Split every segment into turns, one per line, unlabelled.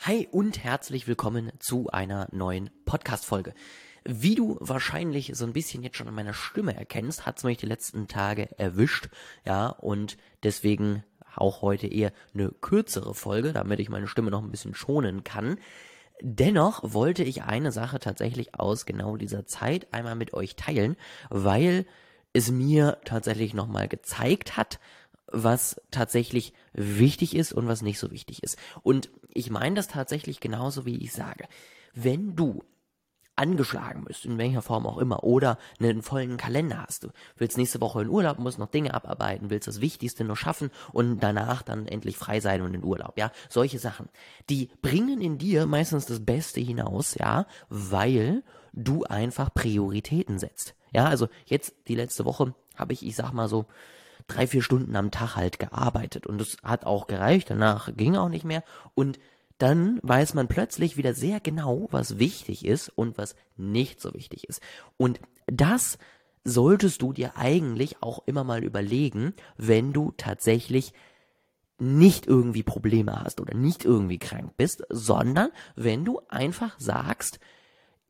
Hi und herzlich willkommen zu einer neuen Podcast-Folge. Wie du wahrscheinlich so ein bisschen jetzt schon an meiner Stimme erkennst, hat es mich die letzten Tage erwischt, ja, und deswegen auch heute eher eine kürzere Folge, damit ich meine Stimme noch ein bisschen schonen kann. Dennoch wollte ich eine Sache tatsächlich aus genau dieser Zeit einmal mit euch teilen, weil es mir tatsächlich nochmal gezeigt hat, was tatsächlich wichtig ist und was nicht so wichtig ist. Und ich meine das tatsächlich genauso, wie ich sage. Wenn du angeschlagen bist, in welcher Form auch immer, oder einen vollen Kalender hast. Du willst nächste Woche in Urlaub, musst noch Dinge abarbeiten, willst das Wichtigste noch schaffen und danach dann endlich frei sein und in Urlaub, ja. Solche Sachen. Die bringen in dir meistens das Beste hinaus, ja, weil du einfach Prioritäten setzt. Ja, also jetzt die letzte Woche habe ich, ich sag mal so, drei, vier Stunden am Tag halt gearbeitet. Und das hat auch gereicht, danach ging auch nicht mehr. Und dann weiß man plötzlich wieder sehr genau, was wichtig ist und was nicht so wichtig ist. Und das solltest du dir eigentlich auch immer mal überlegen, wenn du tatsächlich nicht irgendwie Probleme hast oder nicht irgendwie krank bist, sondern wenn du einfach sagst,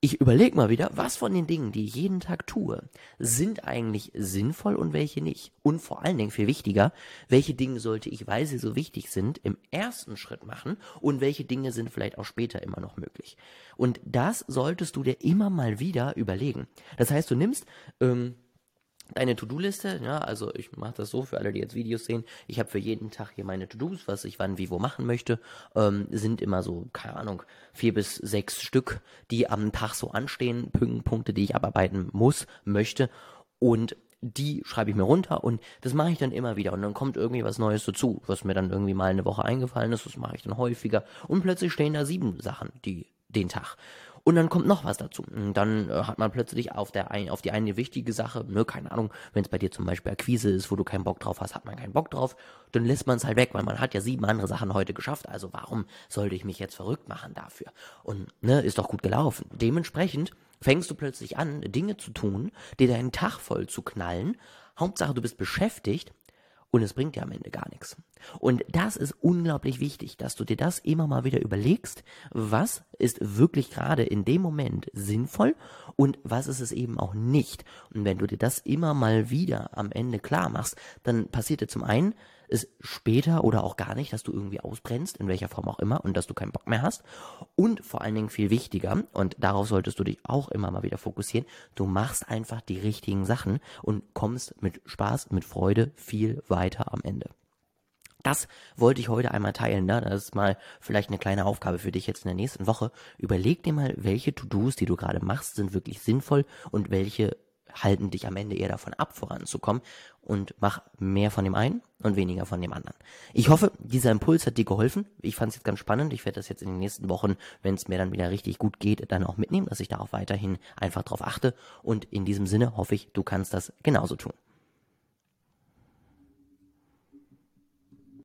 ich überlege mal wieder, was von den Dingen, die ich jeden Tag tue, sind eigentlich sinnvoll und welche nicht. Und vor allen Dingen, viel wichtiger, welche Dinge sollte ich, weil sie so wichtig sind, im ersten Schritt machen und welche Dinge sind vielleicht auch später immer noch möglich. Und das solltest du dir immer mal wieder überlegen. Das heißt, du nimmst ähm, deine To-Do-Liste, ja, also ich mache das so für alle, die jetzt Videos sehen. Ich habe für jeden Tag hier meine To-Dos, was ich wann wie wo machen möchte. Ähm, sind immer so, keine Ahnung, vier bis sechs Stück, die am Tag so anstehen, Punkte, die ich abarbeiten muss, möchte. Und die schreibe ich mir runter und das mache ich dann immer wieder und dann kommt irgendwie was Neues dazu, was mir dann irgendwie mal eine Woche eingefallen ist, das mache ich dann häufiger und plötzlich stehen da sieben Sachen, die den Tag. Und dann kommt noch was dazu. Und dann äh, hat man plötzlich auf, der ein, auf die eine wichtige Sache, ne, keine Ahnung, wenn es bei dir zum Beispiel Akquise ist, wo du keinen Bock drauf hast, hat man keinen Bock drauf, dann lässt man es halt weg, weil man hat ja sieben andere Sachen heute geschafft. Also warum sollte ich mich jetzt verrückt machen dafür? Und ne, ist doch gut gelaufen. Dementsprechend fängst du plötzlich an, Dinge zu tun, dir deinen Tag voll zu knallen. Hauptsache, du bist beschäftigt und es bringt dir am Ende gar nichts. Und das ist unglaublich wichtig, dass du dir das immer mal wieder überlegst, was ist wirklich gerade in dem Moment sinnvoll und was ist es eben auch nicht. Und wenn du dir das immer mal wieder am Ende klar machst, dann passiert dir zum einen, ist später oder auch gar nicht, dass du irgendwie ausbrennst, in welcher Form auch immer, und dass du keinen Bock mehr hast. Und vor allen Dingen viel wichtiger, und darauf solltest du dich auch immer mal wieder fokussieren, du machst einfach die richtigen Sachen und kommst mit Spaß, mit Freude viel weiter am Ende. Das wollte ich heute einmal teilen. Ne? Das ist mal vielleicht eine kleine Aufgabe für dich jetzt in der nächsten Woche. Überleg dir mal, welche To-Dos, die du gerade machst, sind wirklich sinnvoll und welche halten dich am Ende eher davon ab, voranzukommen und mach mehr von dem einen und weniger von dem anderen. Ich hoffe, dieser Impuls hat dir geholfen. Ich fand es jetzt ganz spannend. Ich werde das jetzt in den nächsten Wochen, wenn es mir dann wieder richtig gut geht, dann auch mitnehmen, dass ich darauf weiterhin einfach drauf achte. Und in diesem Sinne hoffe ich, du kannst das genauso tun.